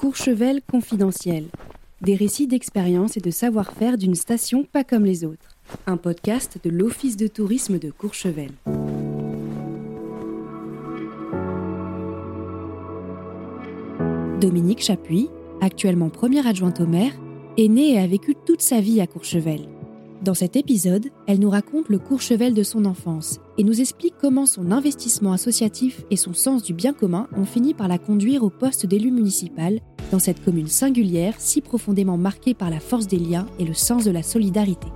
Courchevel confidentiel. Des récits d'expérience et de savoir-faire d'une station pas comme les autres. Un podcast de l'Office de tourisme de Courchevel. Dominique Chapuis, actuellement première adjointe au maire, est née et a vécu toute sa vie à Courchevel. Dans cet épisode, elle nous raconte le Courchevel de son enfance et nous explique comment son investissement associatif et son sens du bien commun ont fini par la conduire au poste d'élu municipal dans cette commune singulière si profondément marquée par la force des liens et le sens de la solidarité.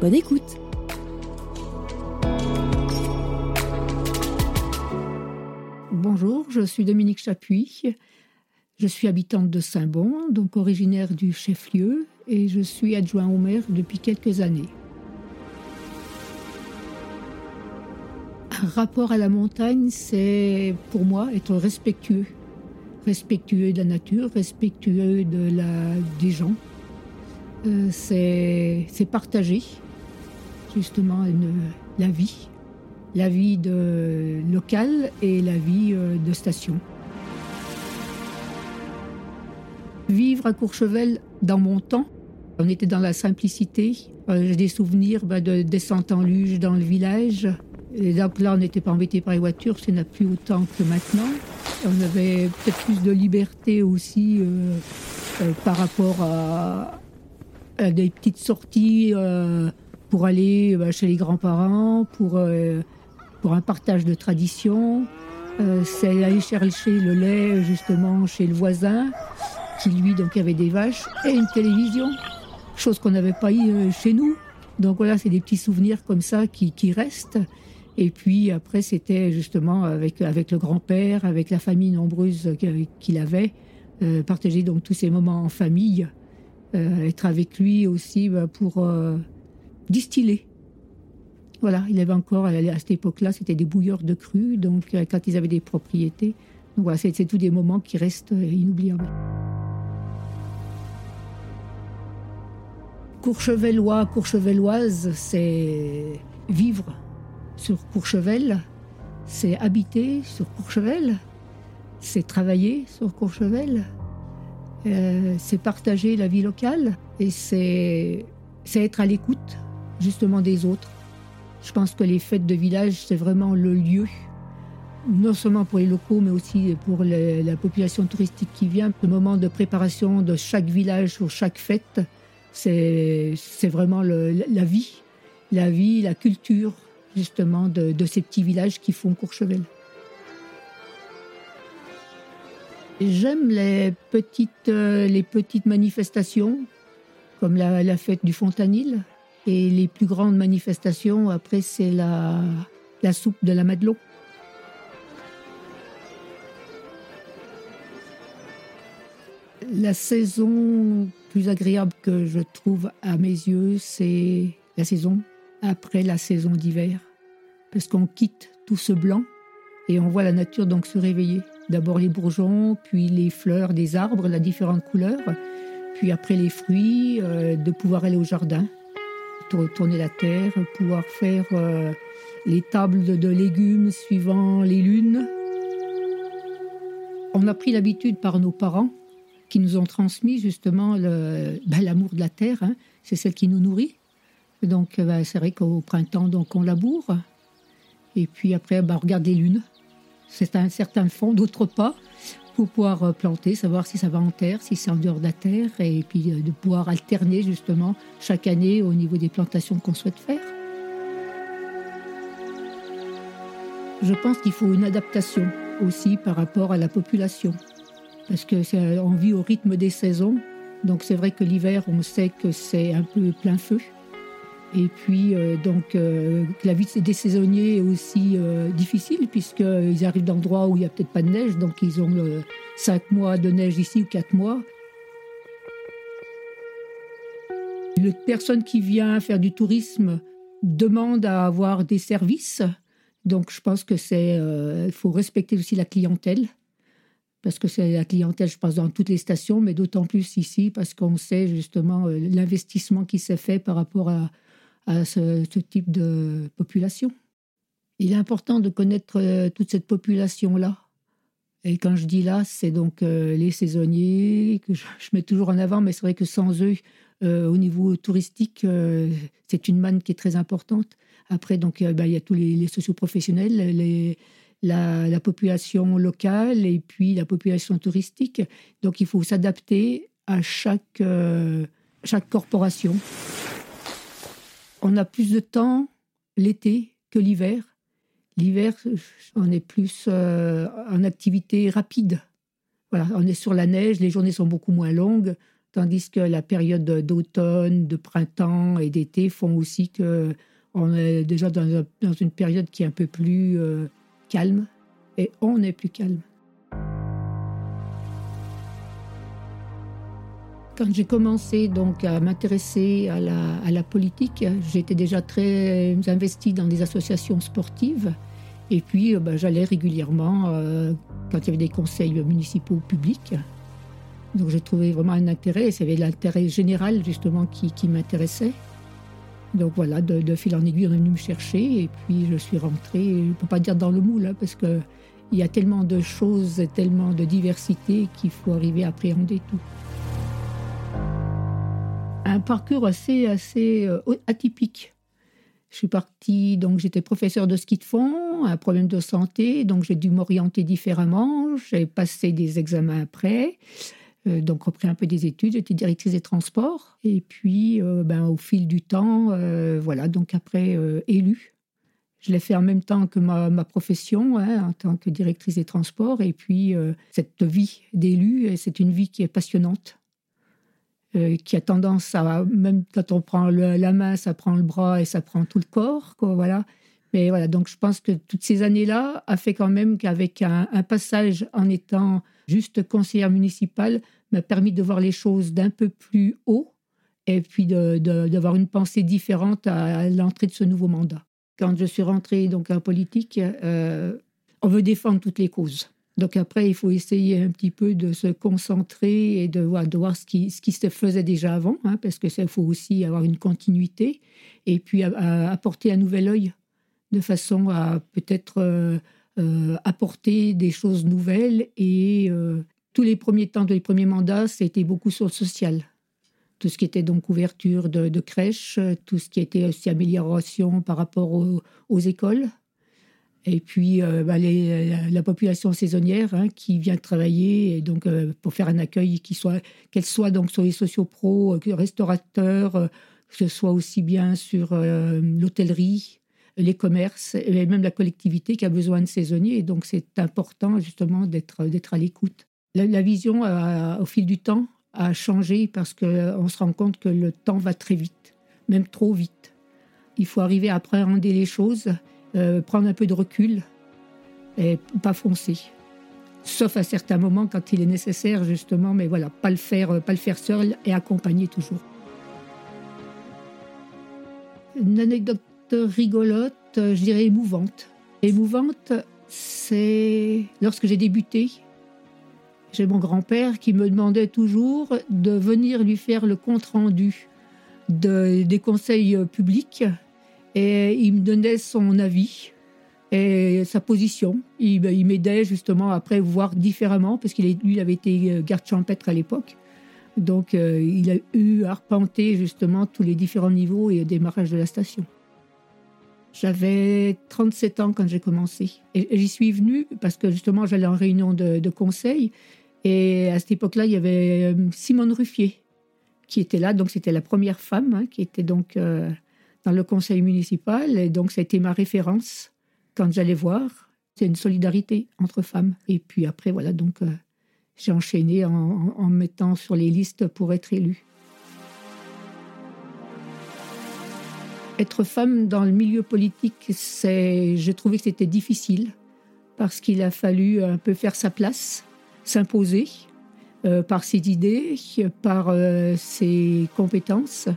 Bonne écoute Bonjour, je suis Dominique Chapuis. Je suis habitante de Saint-Bon, donc originaire du chef-lieu, et je suis adjoint au maire depuis quelques années. Un rapport à la montagne, c'est pour moi être respectueux. Respectueux de la nature, respectueux de la, des gens. Euh, c'est partager justement la vie, la vie de, locale et la vie euh, de station. Vivre à Courchevel dans mon temps, on était dans la simplicité. Euh, j'ai des souvenirs bah, de descente en luge dans le village. Et donc là, on n'était pas embêté par les voitures, ce n'a plus autant que maintenant. On avait peut-être plus de liberté aussi euh, euh, par rapport à, des petites sorties pour aller bah, chez les grands-parents, pour, pour un partage de traditions. C'est aller chercher le lait justement chez le voisin qui lui donc avait des vaches et une télévision, chose qu'on n'avait pas eu euh, chez nous. Donc voilà, c'est des petits souvenirs comme ça qui, qui restent. Et puis après, c'était justement avec, avec le grand-père, avec la famille nombreuse qu'il avait, euh, partager donc tous ces moments en famille, euh, être avec lui aussi bah, pour euh, distiller. Voilà, il avait encore, à cette époque-là, c'était des bouilleurs de cru, donc quand ils avaient des propriétés. Voilà, c'est tous des moments qui restent inoubliables. Courchevellois, Courchevelloise, c'est vivre sur Courchevel, c'est habiter sur Courchevel, c'est travailler sur Courchevel, euh, c'est partager la vie locale et c'est être à l'écoute justement des autres. Je pense que les fêtes de village, c'est vraiment le lieu, non seulement pour les locaux, mais aussi pour la population touristique qui vient. Le moment de préparation de chaque village sur chaque fête, c'est vraiment la vie, la vie, la culture justement de, ces petits villages qui font Courchevel. J'aime les petites, euh, manifestations, comme la, fête du Fontanil. Et les plus grandes manifestations, après, c'est la, la soupe de la Madelon. La saison plus agréable que je trouve à mes yeux, c'est la saison après la saison d'hiver. Parce qu'on quitte tout ce blanc et on voit la nature donc se réveiller. D'abord les bourgeons, puis les fleurs des arbres, la différentes couleurs, puis après les fruits, euh, de pouvoir aller au jardin, tourner la terre, pouvoir faire euh, les tables de, légumes suivant les lunes. On a pris l'habitude par nos parents qui nous ont transmis justement ben, l'amour de la terre. Hein. C'est celle qui nous nourrit. Donc ben, c'est vrai qu'au printemps, donc on laboure. Et puis après, ben, on regarde les lunes. C'est un certain fond, d'autres pas, pour pouvoir euh, planter, savoir si ça va en terre, si c'est en dehors de la terre, et puis euh, de pouvoir alterner justement chaque année au niveau des plantations qu'on souhaite faire. Je pense qu'il faut une adaptation aussi par rapport à la population parce que on vit au rythme des saisons. Donc c'est vrai que l'hiver, on sait que c'est un peu plein feu. Et puis, euh, donc, euh, la vie des saisonniers est aussi euh, difficile, puisqu'ils arrivent d'endroits où il n'y a peut-être pas de neige, donc ils ont cinq mois de neige ici ou quatre mois. La personne qui vient faire du tourisme demande à avoir des services. Donc, je pense que c'est, il faut respecter aussi la clientèle parce que c'est la clientèle, je pense, dans toutes les stations, mais d'autant plus ici, parce qu'on sait justement euh, l'investissement qui s'est fait par rapport à, ce, type de population. Il est important de connaître euh, toute cette population-là Et quand je dis là, c'est donc les saisonniers que je, mets toujours en avant, mais c'est vrai que sans eux, au niveau touristique, c'est une manne qui est très importante. Après, donc, bah, il y a tous les, les socioprofessionnels, les, la, population locale et puis la population touristique. Donc il faut s'adapter à chaque, euh, chaque corporation. On a plus de temps l'été que l'hiver. L'hiver, on est plus euh, en activité rapide. Voilà, on est sur la neige, les journées sont beaucoup moins longues, tandis que la période d'automne, de printemps et d'été font aussi que on est déjà dans, une période qui est un peu plus euh, calme et on est plus calme. Quand j'ai commencé donc à m'intéresser à la, politique, j'étais déjà très investie dans des associations sportives. Et puis, euh, ben, j'allais régulièrement euh, quand il y avait des conseils municipaux publics. Donc, j'ai trouvé vraiment un intérêt. C'était l'intérêt général, justement, qui, qui m'intéressait. Donc voilà, de, fil en aiguille, on est venu me chercher et puis je suis rentrée, je ne peux pas dire dans le moule, hein, parce qu'il y a tellement de choses, tellement de diversité qu'il faut arriver à appréhender tout. Un parcours assez, assez euh, atypique. Je suis partie, donc j'étais professeur de ski de fond, un problème de santé, donc j'ai dû m'orienter différemment. J'ai passé des examens après. Euh, donc repris un peu des études, j'étais directrice des transports. Et puis, euh, ben, au fil du temps, voilà, donc après, élue. Je l'ai fait en même temps que ma, profession, hein, en tant que directrice des transports. Et puis, cette vie d'élu, c'est une vie qui est passionnante, qui a tendance à, même quand on prend la main, ça prend le bras et ça prend tout le corps, quoi, voilà. Mais voilà, donc je pense que toutes ces années-là a fait quand même qu'avec un, un passage en étant juste conseillère municipale m'a permis de voir les choses d'un peu plus haut et puis d'avoir une pensée différente à, l'entrée de ce nouveau mandat. Quand je suis rentrée donc en politique, euh, on veut défendre toutes les causes. Donc après, il faut essayer un petit peu de se concentrer et de voir, ce, qui, se faisait déjà avant, hein, parce que ça, faut aussi avoir une continuité et puis apporter un nouvel œil de façon à peut-être euh, euh, apporter des choses nouvelles. Et euh, tous les premiers temps, les premiers mandats, c'était beaucoup sur le social. Tout ce qui était donc ouverture de, crèches, tout ce qui était aussi amélioration par rapport aux, écoles. Et puis euh, bah, la population saisonnière hein, qui vient travailler et donc pour faire un accueil qu'elle soit donc sur les sociopros, restaurateurs, que ce soit aussi bien sur l'hôtellerie, les commerces et même la collectivité qui a besoin de saisonniers. Et donc, c'est important justement d'être, d'être à l'écoute. La, vision, au fil du temps, a changé parce qu'on se rend compte que le temps va très vite, même trop vite. Il faut arriver à appréhender les choses, euh, prendre un peu de recul et pas foncer. Sauf à certains moments quand il est nécessaire justement, mais voilà, pas le faire, pas le faire seul et accompagner toujours. Une anecdote rigolote, je dirais émouvante. Émouvante, c'est lorsque j'ai débuté. J'ai mon grand-père qui me demandait toujours de venir lui faire le compte-rendu de, des conseils publics et il me donnait son avis et sa position. Il, il m'aidait justement après voir différemment parce qu'il avait été garde champêtre à l'époque. Donc euh, il a eu à arpenter justement tous les différents niveaux et démarrage de la station. J'avais 37 ans quand j'ai commencé. J'y suis venue parce que justement, j'allais en réunion de, conseil. Et à cette époque-là, il y avait euh, Simone Ruffier qui était là. Donc, c'était la première femme hein, qui était donc euh, dans le conseil municipal. Et donc, ça a été ma référence quand j'allais voir. C'est une solidarité entre femmes. Et puis après, voilà, donc euh, j'ai enchaîné en, mettant sur les listes pour être élue. Être femme dans le milieu politique, c'est, je trouvais que c'était difficile parce qu'il a fallu un peu faire sa place, s'imposer euh, par ses idées, par euh, ses compétences.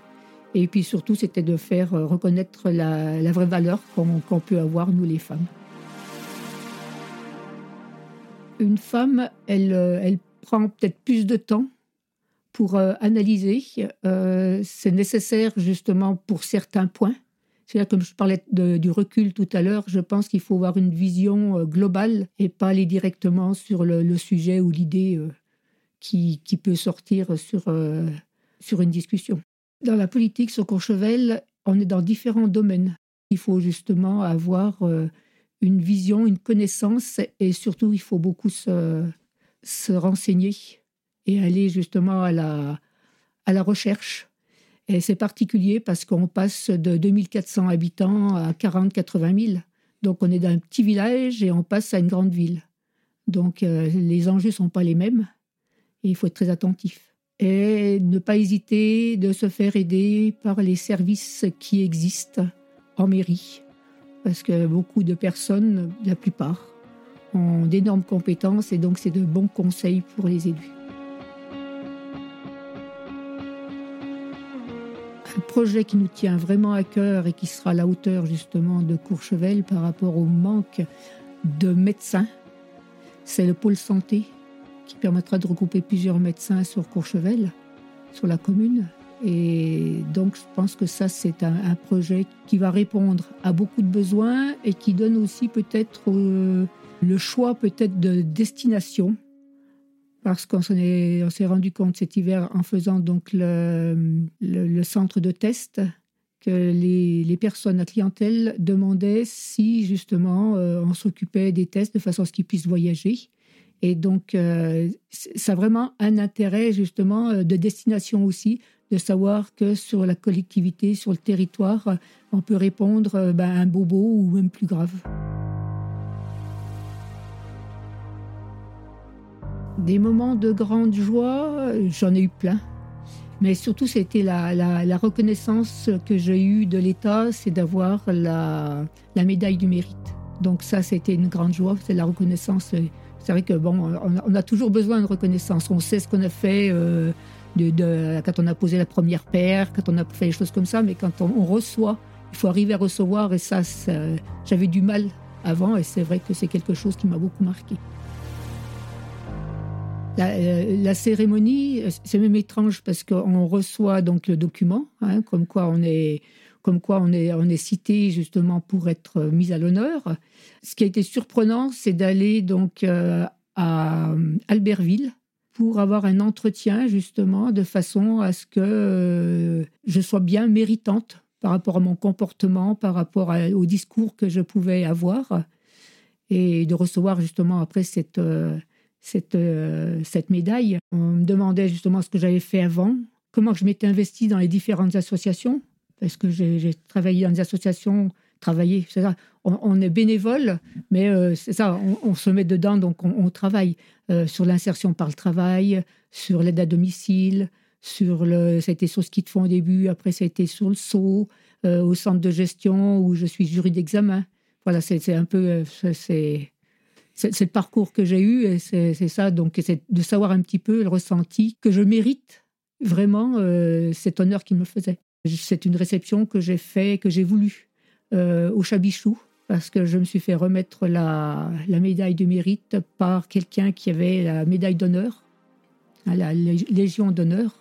Et puis surtout, c'était de faire reconnaître la, vraie valeur qu'on peut avoir, nous les femmes. Une femme, elle, elle prend peut-être plus de temps pour euh, analyser. Euh, c'est nécessaire justement pour certains points, C'est là, comme je parlais du recul tout à l'heure, je pense qu'il faut avoir une vision euh, globale et pas aller directement sur le, sujet ou l'idée euh, qui, peut sortir sur, euh, sur une discussion. Dans la politique sur Courchevel, on est dans différents domaines. Il faut justement avoir une vision, une connaissance et surtout il faut beaucoup se, se renseigner et aller justement à la, recherche et c'est particulier parce qu'on passe de 2400 habitants à 40-80 000. Donc on est dans un petit village et on passe à une grande ville. Donc euh, les enjeux ne sont pas les mêmes et il faut être très attentif. Et ne pas hésiter de se faire aider par les services qui existent en mairie. Parce que beaucoup de personnes, la plupart, ont d'énormes compétences et donc c'est de bons conseils pour les élus. projet qui nous tient vraiment à cœur et qui sera à la hauteur justement de Courchevel par rapport au manque de médecins, c'est le pôle santé qui permettra de regrouper plusieurs médecins sur Courchevel, sur la commune. Et donc je pense que ça, c'est un, projet qui va répondre à beaucoup de besoins et qui donne aussi peut-être euh, le choix peut-être de destination parce qu'on s'est rendu compte cet hiver en faisant donc le, centre de test que les, personnes à clientèle demandaient si justement euh, on s'occupait des tests de façon à ce qu'ils puissent voyager. Et donc, euh, ça a vraiment un intérêt justement euh, de destination aussi, de savoir que sur la collectivité, sur le territoire, on peut répondre ben, à un bobo ou même plus grave. Des moments de grande joie, j'en ai eu plein. Mais surtout, c'était la, reconnaissance que j'ai eue de l'État, c'est d'avoir la, médaille du mérite. Donc ça, c'était une grande joie, c'est la reconnaissance. C'est vrai que bon, on a, toujours besoin de reconnaissance. On sait ce qu'on a fait euh, quand on a posé la première paire, quand on a fait des choses comme ça, mais quand on, reçoit, il faut arriver à recevoir. Et ça j'avais du mal avant, et c'est vrai que c'est quelque chose qui m'a beaucoup marqué. Euh, la, cérémonie, c'est même étrange parce qu'on reçoit donc le document, hein, comme quoi on est, comme quoi on est, cité justement pour être mis à l'honneur. Ce qui a été surprenant, c'est d'aller donc euh, à Albertville pour avoir un entretien justement de façon à ce que euh, je sois bien méritante par rapport à mon comportement, par rapport au discours que je pouvais avoir et de recevoir justement après cette cette, euh, médaille. On me demandait justement ce que j'avais fait avant, comment je m'étais investi dans les différentes associations, parce que j'ai travaillé dans des associations, travaillé, c'est ça. On, est bénévole, mais euh, c'est ça, on, se met dedans, donc on, travaille euh, sur l'insertion par le travail, sur l'aide à domicile, sur le, été sur ce qu'ils te font au début, après été sur le saut, au centre de gestion où je suis jury d'examen. Voilà, c'est un peu, c'est c'est le parcours que j'ai eu et c'est ça. Donc, c'est de savoir un petit peu le ressenti que je mérite vraiment euh, cet honneur qu'il me faisait. C'est une réception que j'ai fait, que j'ai voulu euh, au Chabichou parce que je me suis fait remettre la, médaille de mérite par quelqu'un qui avait la médaille d'honneur, hein, la Légion d'honneur.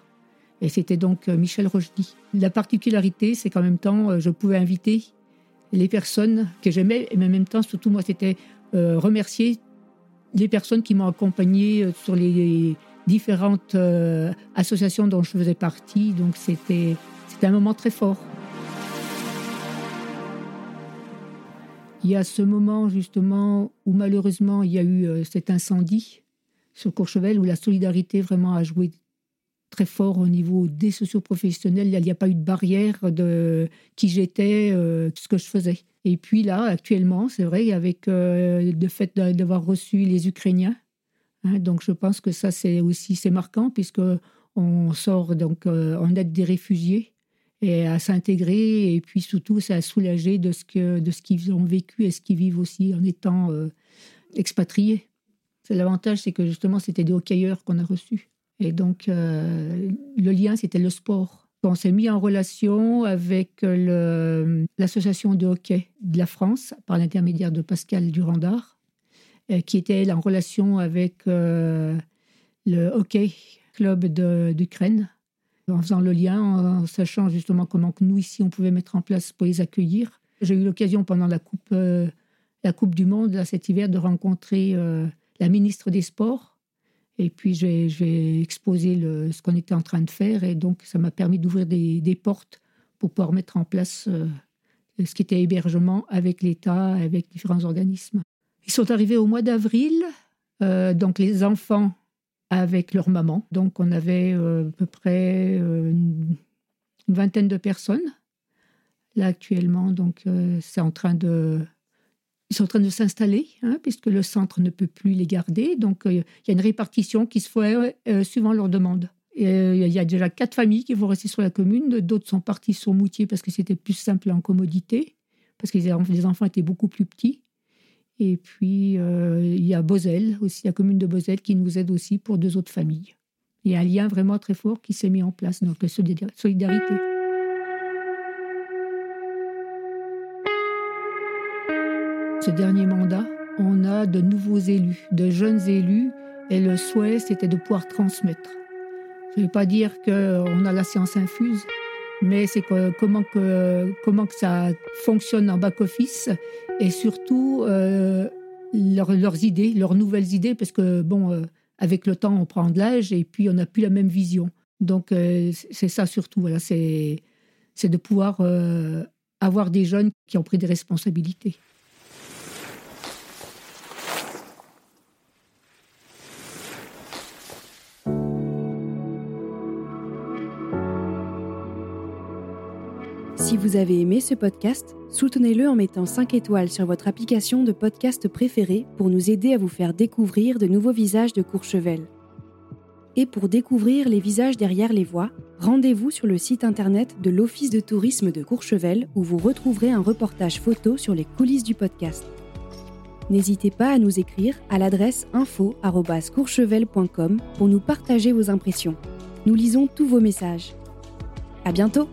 Et c'était donc euh, Michel Rochdy. La particularité, c'est qu'en même temps, je pouvais inviter les personnes que j'aimais, et en même temps, surtout moi, c'était euh, remercier les personnes qui m'ont accompagné euh, sur les différentes euh, associations dont je faisais partie. Donc c'était un moment très fort. Il y a ce moment justement où malheureusement il y a eu cet incendie sur Courchevel où la solidarité vraiment a joué très fort au niveau des socioprofessionnels. Il n'y a, pas eu de barrière de qui j'étais, ce que je faisais. Et puis là, actuellement, c'est vrai, avec euh, le fait d'avoir reçu les Ukrainiens, hein, donc je pense que ça, c'est aussi c'est marquant, puisque on sort donc euh, en aide des réfugiés et à s'intégrer, et puis surtout, c'est à soulager de ce que de ce qu'ils ont vécu et ce qu'ils vivent aussi en étant euh, expatriés. L'avantage, c'est que justement, c'était des hockeyeurs qu'on a reçus. Et donc, le lien, c'était le sport. On s'est mis en relation avec l'association de hockey de la France par l'intermédiaire de Pascal Durandard, euh, qui était en relation avec euh, le hockey club d'Ukraine. En faisant le lien, en sachant justement comment que nous ici on pouvait mettre en place pour les accueillir. J'ai eu l'occasion pendant la coupe, euh, la coupe du Monde cet hiver de rencontrer euh, la ministre des Sports. Et puis j'ai exposé ce qu'on était en train de faire et donc ça m'a permis d'ouvrir des, des, portes pour pouvoir mettre en place euh, ce qui était hébergement avec l'État, avec différents organismes. Ils sont arrivés au mois d'avril, donc les enfants avec leur maman. Donc on avait euh, à peu près euh, une vingtaine de personnes là actuellement. Donc euh, c'est en train de ils sont en train de s'installer, hein, puisque le centre ne peut plus les garder. Donc, il y a une répartition qui se fait suivant leurs demandes. Il y a déjà quatre familles qui vont rester sur la commune. D'autres sont partis sur Moutier parce que c'était plus simple en commodité, parce que les enfants étaient beaucoup plus petits. Et puis, euh, il y a Bosel, aussi la commune de Bosel, qui nous aide aussi pour deux autres familles. Il y a un lien vraiment très fort qui s'est mis en place, donc la solidarité. Ce dernier mandat, on a de nouveaux élus, de jeunes élus, et le souhait, c'était de pouvoir transmettre. Je ne veux pas dire qu'on a la science infuse, mais c'est comment que comment que ça fonctionne en back office et surtout euh, leurs idées, leurs nouvelles idées, parce que bon, euh, avec le temps, on prend de l'âge et puis on n'a plus la même vision. Donc euh, c'est ça surtout. Voilà, c'est de pouvoir avoir des jeunes qui ont pris des responsabilités. Vous avez aimé ce podcast, soutenez-le en mettant 5 étoiles sur votre application de podcast préférée pour nous aider à vous faire découvrir de nouveaux visages de Courchevel. Et pour découvrir les visages derrière les voix, rendez-vous sur le site internet de l'Office de tourisme de Courchevel où vous retrouverez un reportage photo sur les coulisses du podcast. N'hésitez pas à nous écrire à l'adresse info@courchevel.com pour nous partager vos impressions. Nous lisons tous vos messages. À bientôt!